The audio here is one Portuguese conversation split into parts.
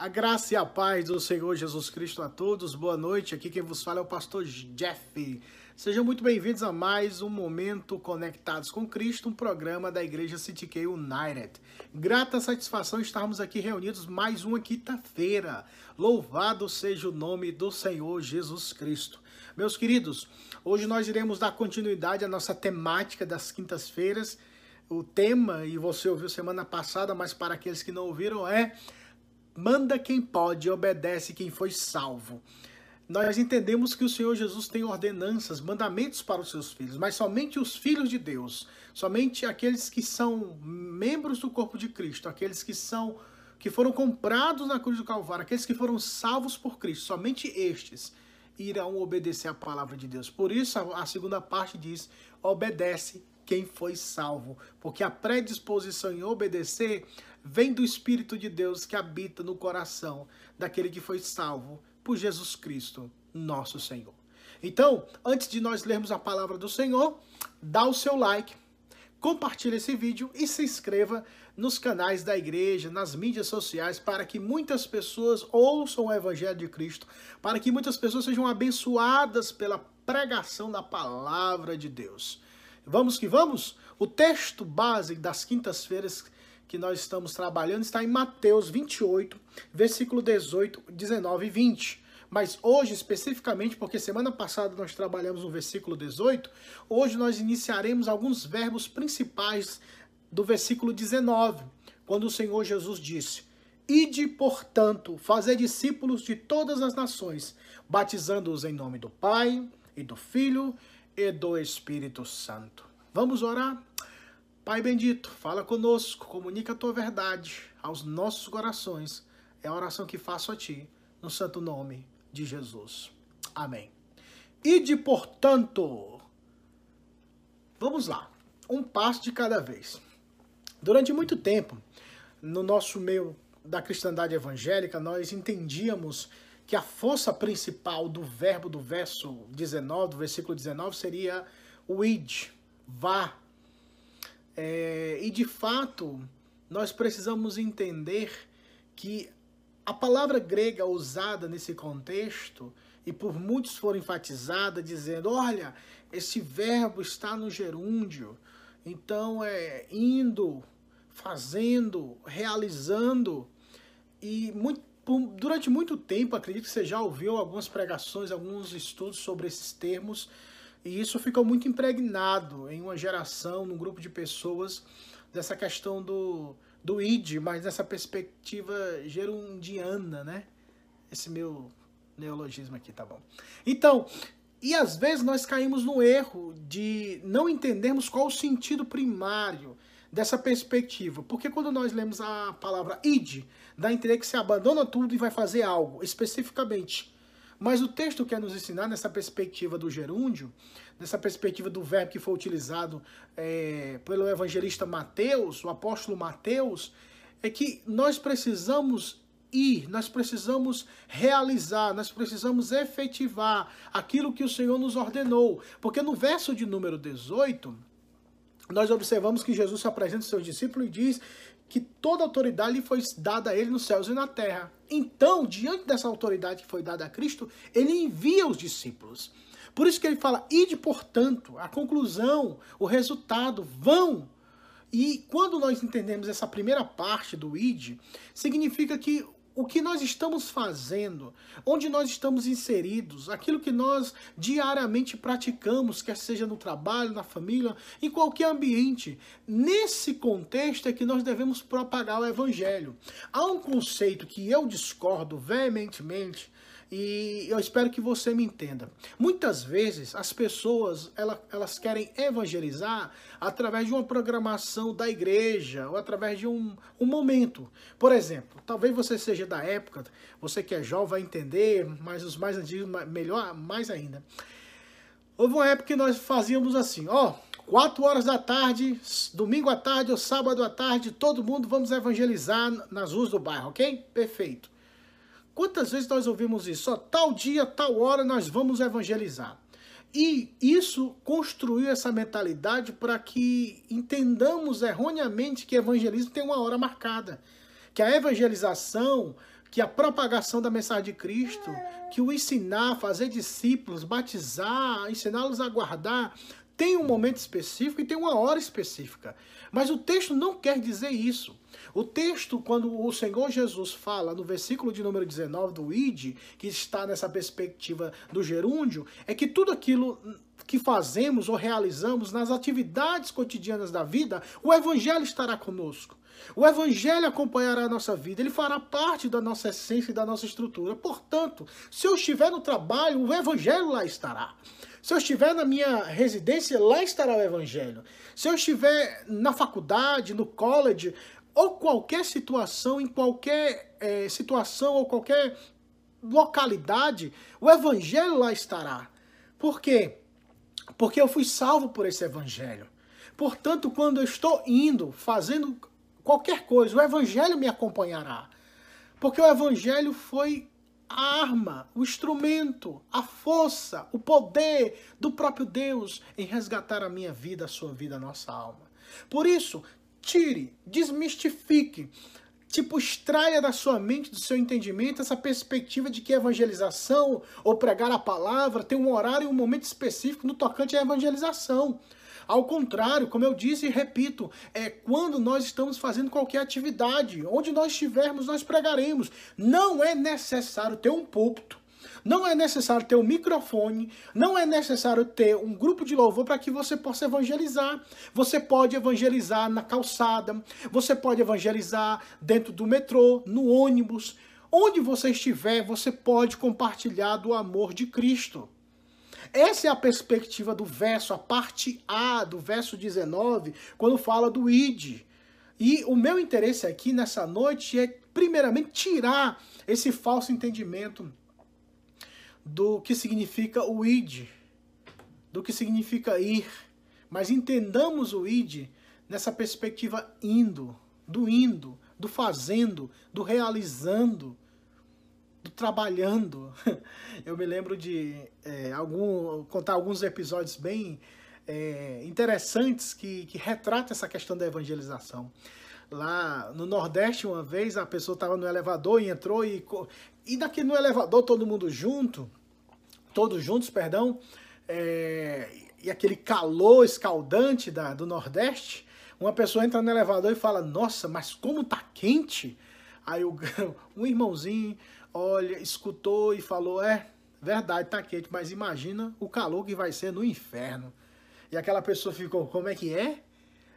A graça e a paz do Senhor Jesus Cristo a todos. Boa noite. Aqui quem vos fala é o pastor Jeff. Sejam muito bem-vindos a mais um momento conectados com Cristo, um programa da Igreja CTK United. Grata satisfação estarmos aqui reunidos mais uma quinta-feira. Louvado seja o nome do Senhor Jesus Cristo. Meus queridos, hoje nós iremos dar continuidade à nossa temática das quintas-feiras. O tema, e você ouviu semana passada, mas para aqueles que não ouviram, é manda quem pode, obedece quem foi salvo. Nós entendemos que o Senhor Jesus tem ordenanças, mandamentos para os seus filhos, mas somente os filhos de Deus, somente aqueles que são membros do corpo de Cristo, aqueles que são que foram comprados na cruz do Calvário, aqueles que foram salvos por Cristo, somente estes irão obedecer a palavra de Deus. Por isso a, segunda parte diz: obedece quem foi salvo, porque a predisposição em obedecer vem do Espírito de Deus que habita no coração daquele que foi salvo por Jesus Cristo, nosso Senhor. Então, antes de nós lermos a palavra do Senhor, dá o seu like, compartilhe esse vídeo e se inscreva nos canais da igreja, nas mídias sociais, para que muitas pessoas ouçam o Evangelho de Cristo, para que muitas pessoas sejam abençoadas pela pregação da palavra de Deus. Vamos que vamos? O texto base das quintas-feiras que nós estamos trabalhando está em Mateus 28, versículo 18, 19 e 20. Mas hoje, especificamente, porque semana passada nós trabalhamos no versículo 18, hoje nós iniciaremos alguns verbos principais do versículo 19, quando o Senhor Jesus disse: Ide, portanto, fazer discípulos de todas as nações, batizando-os em nome do Pai, e do Filho, e do Espírito Santo. Vamos orar? Pai bendito, fala conosco, comunica a tua verdade aos nossos corações. É a oração que faço a ti, no santo nome de Jesus. Amém. Ide, portanto, vamos lá, um passo de cada vez. Durante muito tempo, no nosso meio da cristandade evangélica, nós entendíamos que a força principal do verbo do verso 19, do versículo 19, seria o id, vá, é, e de fato, nós precisamos entender que a palavra grega usada nesse contexto, e por muitos for enfatizada, dizendo: olha, esse verbo está no gerúndio, então é indo, fazendo, realizando, e muito, durante muito tempo, acredito que você já ouviu algumas pregações, alguns estudos sobre esses termos, e isso ficou muito impregnado em uma geração, num grupo de pessoas, dessa questão do, do id, mas nessa perspectiva gerundiana, né? Esse meu neologismo aqui, tá bom? Então, e às vezes nós caímos no erro de não entendermos qual o sentido primário dessa perspectiva. Porque quando nós lemos a palavra id, dá a entender que você abandona tudo e vai fazer algo, especificamente. Mas o texto quer nos ensinar nessa perspectiva do gerúndio, nessa perspectiva do verbo que foi utilizado é, pelo evangelista Mateus, o apóstolo Mateus, é que nós precisamos ir, nós precisamos realizar, nós precisamos efetivar aquilo que o Senhor nos ordenou. Porque no verso de número 18, nós observamos que Jesus se apresenta aos seus discípulos e diz que toda autoridade lhe foi dada a ele nos céus e na terra. Então, diante dessa autoridade que foi dada a Cristo, ele envia os discípulos. Por isso que ele fala: ide, portanto, a conclusão, o resultado, vão. E quando nós entendemos essa primeira parte do id, significa que o que nós estamos fazendo, onde nós estamos inseridos, aquilo que nós diariamente praticamos, quer seja no trabalho, na família, em qualquer ambiente. Nesse contexto é que nós devemos propagar o evangelho. Há um conceito que eu discordo veementemente e eu espero que você me entenda. Muitas vezes as pessoas elas, elas querem evangelizar através de uma programação da igreja ou através de um, um momento. Por exemplo, talvez você seja da época, você que é jovem vai entender, mas os mais antigos, melhor, mais ainda. Houve uma época que nós fazíamos assim, ó, quatro horas da tarde, domingo à tarde ou sábado à tarde, todo mundo vamos evangelizar nas ruas do bairro, ok? Perfeito. Quantas vezes nós ouvimos isso? Só tal dia, tal hora nós vamos evangelizar. E isso construiu essa mentalidade para que entendamos erroneamente que evangelismo tem uma hora marcada. Que a evangelização, que a propagação da mensagem de Cristo, que o ensinar, fazer discípulos, batizar, ensiná-los a guardar, tem um momento específico e tem uma hora específica. Mas o texto não quer dizer isso. O texto, quando o Senhor Jesus fala no versículo de número 19 do ID, que está nessa perspectiva do gerúndio, é que tudo aquilo que fazemos ou realizamos nas atividades cotidianas da vida, o Evangelho estará conosco. O Evangelho acompanhará a nossa vida, ele fará parte da nossa essência e da nossa estrutura. Portanto, se eu estiver no trabalho, o Evangelho lá estará. Se eu estiver na minha residência, lá estará o Evangelho. Se eu estiver na faculdade, no college, ou qualquer situação, em qualquer é, situação ou qualquer localidade, o Evangelho lá estará. Por quê? Porque eu fui salvo por esse Evangelho. Portanto, quando eu estou indo, fazendo qualquer coisa, o Evangelho me acompanhará. Porque o Evangelho foi a arma, o instrumento, a força, o poder do próprio Deus em resgatar a minha vida, a sua vida, a nossa alma. Por isso, tire, desmistifique, tipo, extraia da sua mente, do seu entendimento, essa perspectiva de que evangelização ou pregar a palavra tem um horário e um momento específico no tocante à evangelização. Ao contrário, como eu disse e repito, é quando nós estamos fazendo qualquer atividade, onde nós estivermos, nós pregaremos. Não é necessário ter um púlpito. Não é necessário ter um microfone, não é necessário ter um grupo de louvor para que você possa evangelizar. Você pode evangelizar na calçada, você pode evangelizar dentro do metrô, no ônibus. Onde você estiver, você pode compartilhar do amor de Cristo. Essa é a perspectiva do verso, a parte A do verso 19, quando fala do id. E o meu interesse aqui nessa noite é, primeiramente, tirar esse falso entendimento do que significa o id, do que significa ir. Mas entendamos o id nessa perspectiva indo, do indo, do fazendo, do realizando, do trabalhando. Eu me lembro de é, algum, contar alguns episódios bem é, interessantes que, que retratam essa questão da evangelização. Lá no Nordeste, uma vez, a pessoa estava no elevador e entrou e, e daqui no elevador todo mundo junto, todos juntos, perdão, é, e aquele calor escaldante da, do Nordeste, uma pessoa entra no elevador e fala, nossa, mas como tá quente? Aí o, um irmãozinho olha, escutou e falou: É, verdade, tá quente, mas imagina o calor que vai ser no inferno. E aquela pessoa ficou: Como é que é?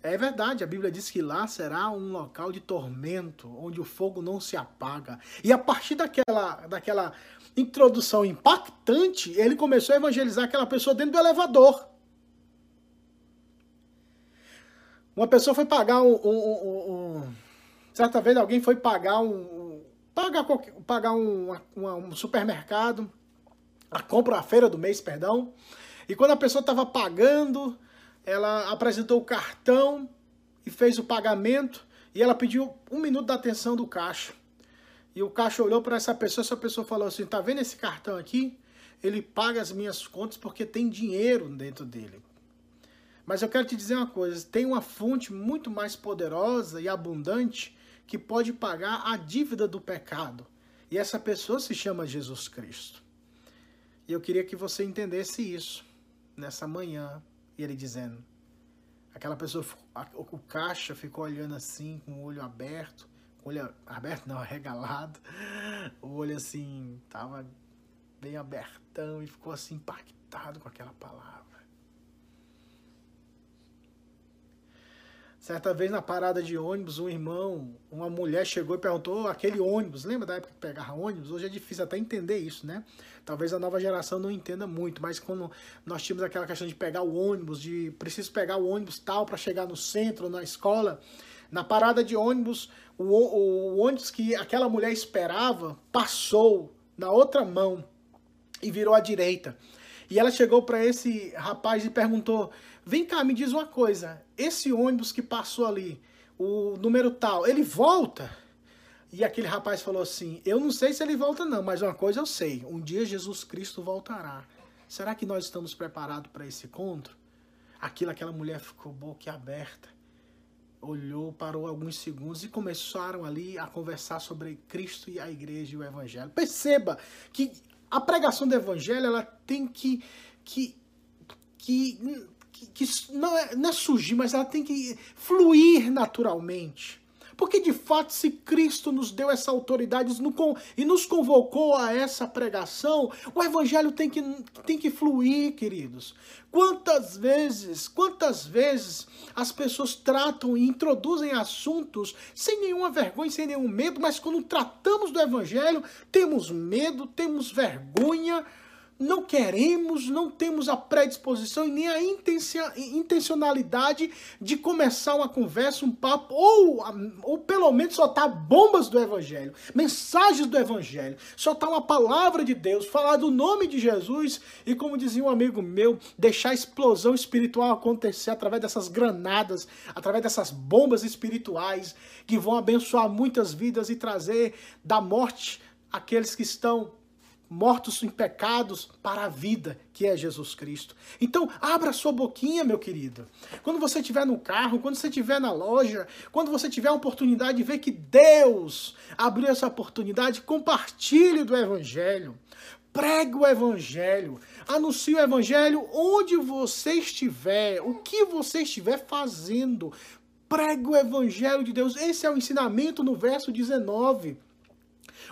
É verdade, a Bíblia diz que lá será um local de tormento, onde o fogo não se apaga. E a partir daquela, daquela introdução impactante, ele começou a evangelizar aquela pessoa dentro do elevador. Uma pessoa foi pagar um, um, um, um certa vez alguém foi pagar um, pagar, qualquer, pagar um, um supermercado, a compra, a feira do mês, perdão. E quando a pessoa estava pagando, ela apresentou o cartão e fez o pagamento e ela pediu um minuto da atenção do caixa. E o caixa olhou para essa pessoa, essa pessoa falou assim: "Tá vendo esse cartão aqui? Ele paga as minhas contas porque tem dinheiro dentro dele. Mas eu quero te dizer uma coisa, tem uma fonte muito mais poderosa e abundante que pode pagar a dívida do pecado. E essa pessoa se chama Jesus Cristo. E eu queria que você entendesse isso nessa manhã. Ele dizendo: aquela pessoa, o caixa ficou olhando assim, com o olho aberto, com o olho aberto, não, arregalado. O olho assim, tava bem abertão e ficou assim impactado com aquela palavra. Certa vez na parada de ônibus, um irmão, uma mulher chegou e perguntou aquele ônibus, lembra da época que pegava ônibus? Hoje é difícil até entender isso, né? Talvez a nova geração não entenda muito, mas quando nós tínhamos aquela questão de pegar o ônibus, de preciso pegar o ônibus tal para chegar no centro, na escola, na parada de ônibus, o, o, o ônibus que aquela mulher esperava passou na outra mão e virou à direita. E ela chegou para esse rapaz e perguntou: Vem cá, me diz uma coisa. Esse ônibus que passou ali, o número tal, ele volta? E aquele rapaz falou assim: Eu não sei se ele volta, não, mas uma coisa eu sei: um dia Jesus Cristo voltará. Será que nós estamos preparados para esse encontro? Aquilo, aquela mulher ficou boca aberta. olhou, parou alguns segundos e começaram ali a conversar sobre Cristo e a igreja e o evangelho. Perceba que a pregação do evangelho ela tem que que que, que, que não, é, não é surgir, mas ela tem que fluir naturalmente. Porque de fato, se Cristo nos deu essa autoridade e nos convocou a essa pregação, o evangelho tem que, tem que fluir, queridos. Quantas vezes, quantas vezes as pessoas tratam e introduzem assuntos sem nenhuma vergonha, sem nenhum medo, mas quando tratamos do evangelho, temos medo, temos vergonha, não queremos, não temos a predisposição e nem a intencionalidade de começar uma conversa, um papo, ou, ou pelo menos soltar bombas do Evangelho, mensagens do Evangelho, soltar uma palavra de Deus, falar do nome de Jesus e, como dizia um amigo meu, deixar a explosão espiritual acontecer através dessas granadas, através dessas bombas espirituais que vão abençoar muitas vidas e trazer da morte aqueles que estão mortos em pecados para a vida, que é Jesus Cristo. Então, abra sua boquinha, meu querido. Quando você estiver no carro, quando você estiver na loja, quando você tiver a oportunidade de ver que Deus abriu essa oportunidade, compartilhe do Evangelho. Pregue o Evangelho, anuncie o Evangelho onde você estiver, o que você estiver fazendo. Pregue o Evangelho de Deus. Esse é o ensinamento no verso 19.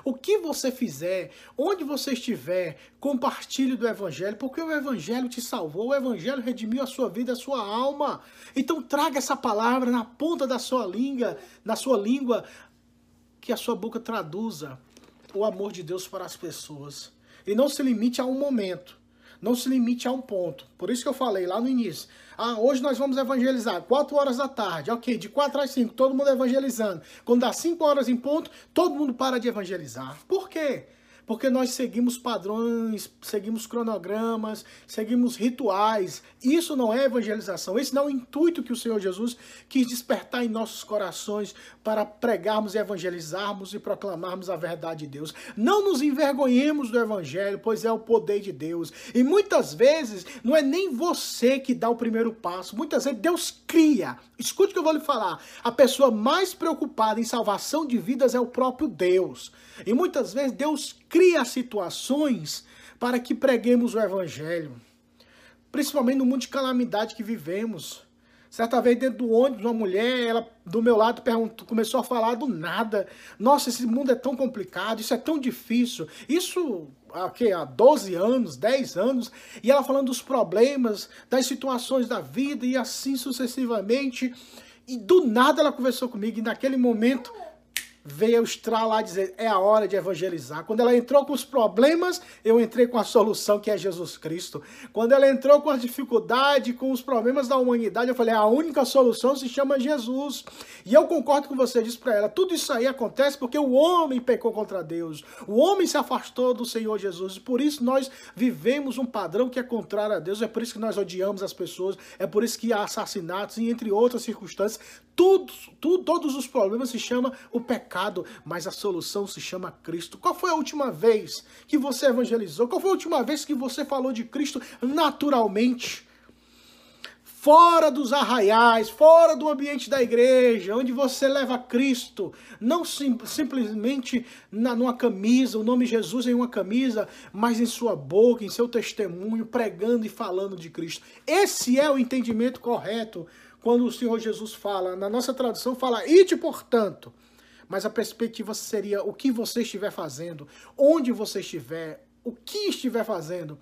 O que você fizer, onde você estiver, compartilhe do Evangelho, porque o Evangelho te salvou, o Evangelho redimiu a sua vida, a sua alma. Então traga essa palavra na ponta da sua língua, na sua língua, que a sua boca traduza o amor de Deus para as pessoas. E não se limite a um momento. Não se limite a um ponto. Por isso que eu falei lá no início. Ah, hoje nós vamos evangelizar, 4 horas da tarde. Ok, de 4 às 5, todo mundo evangelizando. Quando dá 5 horas em ponto, todo mundo para de evangelizar. Por quê? Porque nós seguimos padrões, seguimos cronogramas, seguimos rituais. Isso não é evangelização, esse não é o intuito que o Senhor Jesus quis despertar em nossos corações para pregarmos evangelizarmos e proclamarmos a verdade de Deus. Não nos envergonhemos do evangelho, pois é o poder de Deus. E muitas vezes não é nem você que dá o primeiro passo, muitas vezes Deus cria. Escute o que eu vou lhe falar. A pessoa mais preocupada em salvação de vidas é o próprio Deus. E muitas vezes Deus cria situações para que preguemos o evangelho. Principalmente no mundo de calamidade que vivemos. Certa vez dentro do ônibus, uma mulher, ela do meu lado perguntou, começou a falar do nada. Nossa, esse mundo é tão complicado, isso é tão difícil. Isso okay, há 12 anos, 10 anos, e ela falando dos problemas, das situações da vida e assim sucessivamente. E do nada ela conversou comigo e naquele momento veio estralar dizer, é a hora de evangelizar. Quando ela entrou com os problemas, eu entrei com a solução que é Jesus Cristo. Quando ela entrou com a dificuldade, com os problemas da humanidade, eu falei, a única solução se chama Jesus. E eu concordo com você, disse para ela, tudo isso aí acontece porque o homem pecou contra Deus. O homem se afastou do Senhor Jesus. E por isso nós vivemos um padrão que é contrário a Deus. É por isso que nós odiamos as pessoas. É por isso que há assassinatos e entre outras circunstâncias. Tudo, tudo, todos os problemas se chama o pecado, mas a solução se chama Cristo. Qual foi a última vez que você evangelizou? Qual foi a última vez que você falou de Cristo naturalmente? Fora dos arraiais, fora do ambiente da igreja, onde você leva Cristo, não sim, simplesmente na, numa camisa, o nome Jesus em uma camisa, mas em sua boca, em seu testemunho, pregando e falando de Cristo. Esse é o entendimento correto quando o Senhor Jesus fala, na nossa tradução fala, ide portanto. Mas a perspectiva seria o que você estiver fazendo, onde você estiver, o que estiver fazendo,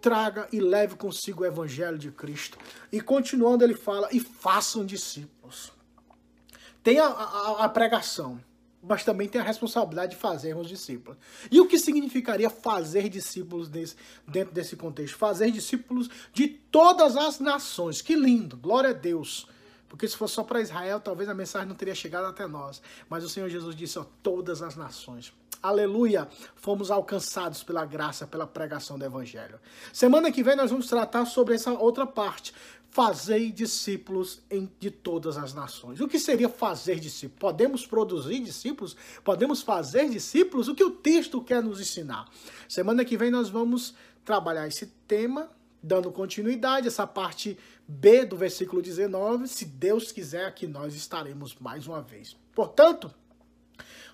traga e leve consigo o evangelho de Cristo. E continuando, ele fala, e façam discípulos. Tem a, a, a pregação, mas também tem a responsabilidade de fazermos discípulos. E o que significaria fazer discípulos desse, dentro desse contexto? Fazer discípulos de todas as nações. Que lindo, glória a Deus. Porque se fosse só para Israel, talvez a mensagem não teria chegado até nós. Mas o Senhor Jesus disse, ó, todas as nações. Aleluia! Fomos alcançados pela graça, pela pregação do Evangelho. Semana que vem nós vamos tratar sobre essa outra parte fazei discípulos de todas as nações. O que seria fazer discípulos? Podemos produzir discípulos? Podemos fazer discípulos? O que o texto quer nos ensinar? Semana que vem nós vamos trabalhar esse tema dando continuidade, essa parte B do versículo 19, se Deus quiser, aqui nós estaremos mais uma vez. Portanto,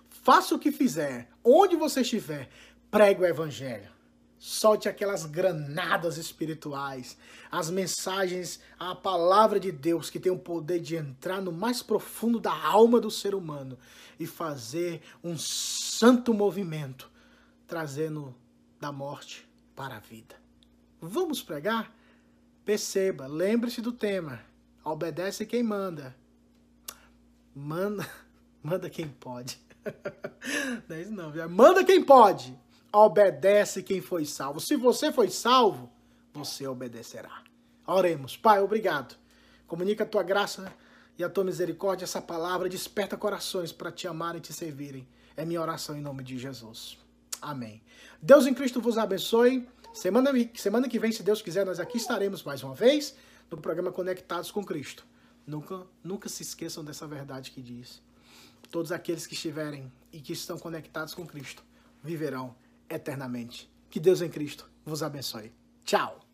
faça o que fizer, onde você estiver, pregue o evangelho. Solte aquelas granadas espirituais, as mensagens, a palavra de Deus que tem o poder de entrar no mais profundo da alma do ser humano e fazer um santo movimento, trazendo da morte para a vida. Vamos pregar? Perceba, lembre-se do tema. Obedece quem manda. Manda, manda quem pode. Não é isso não, viu? Manda quem pode. Obedece quem foi salvo. Se você foi salvo, você obedecerá. Oremos. Pai, obrigado. Comunica a tua graça e a tua misericórdia. Essa palavra desperta corações para te amarem e te servirem. É minha oração em nome de Jesus. Amém. Deus em Cristo vos abençoe. Semana, semana que vem, se Deus quiser, nós aqui estaremos mais uma vez no programa Conectados com Cristo. Nunca, nunca se esqueçam dessa verdade que diz. Todos aqueles que estiverem e que estão conectados com Cristo viverão eternamente. Que Deus em Cristo vos abençoe. Tchau!